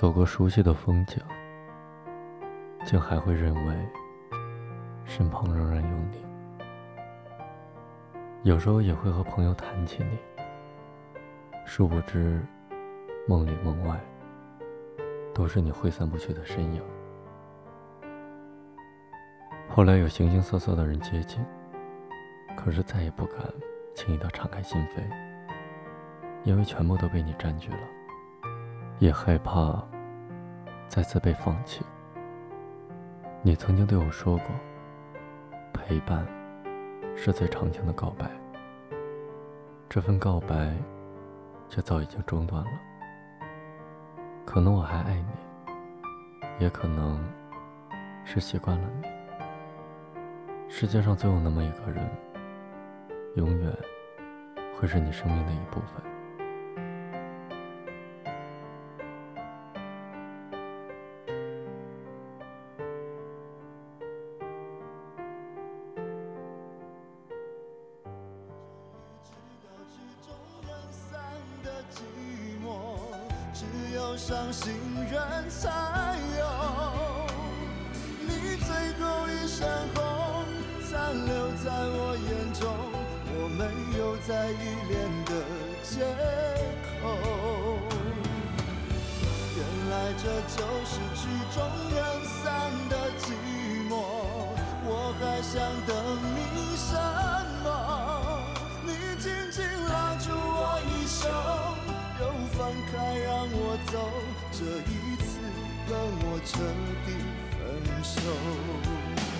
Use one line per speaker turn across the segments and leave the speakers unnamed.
走过熟悉的风景，竟还会认为身旁仍然有你。有时候也会和朋友谈起你，殊不知梦里梦外都是你挥散不去的身影。后来有形形色色的人接近，可是再也不敢轻易的敞开心扉，因为全部都被你占据了，也害怕再次被放弃。你曾经对我说过，陪伴是最长情的告白，这份告白却早已经中断了。可能我还爱你，也可能是习惯了你。世界上总有那么一个人，永远会是你生命的一部分。
只有伤心人才有你最后一身红。残留在我眼中，我没有再依恋的借口。原来这就是曲终人散的寂寞，我还想等你什么？走，这一次让我彻底分手。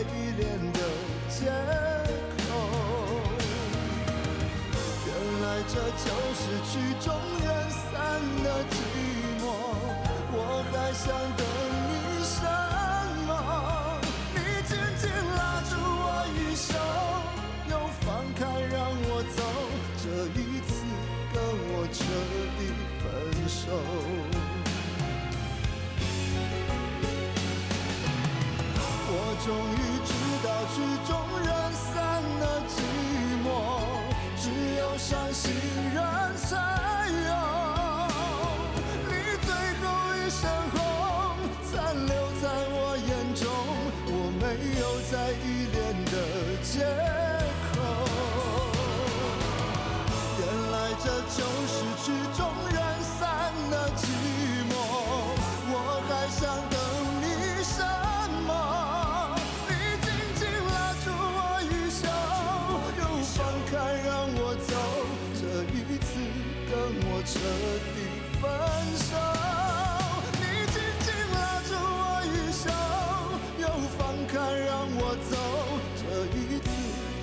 依恋的借口，原来这就是曲终人散的寂寞，我还想等你什么？你紧紧拉住我衣袖，又放开让我走，这一次跟我彻底分手。伤心人才有你最后一身红，残留在我眼中，我没有再依恋的借口。原来这就是剧终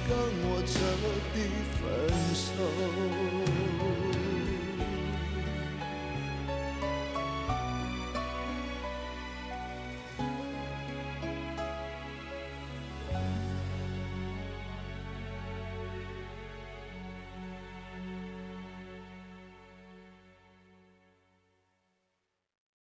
跟我彻底分手。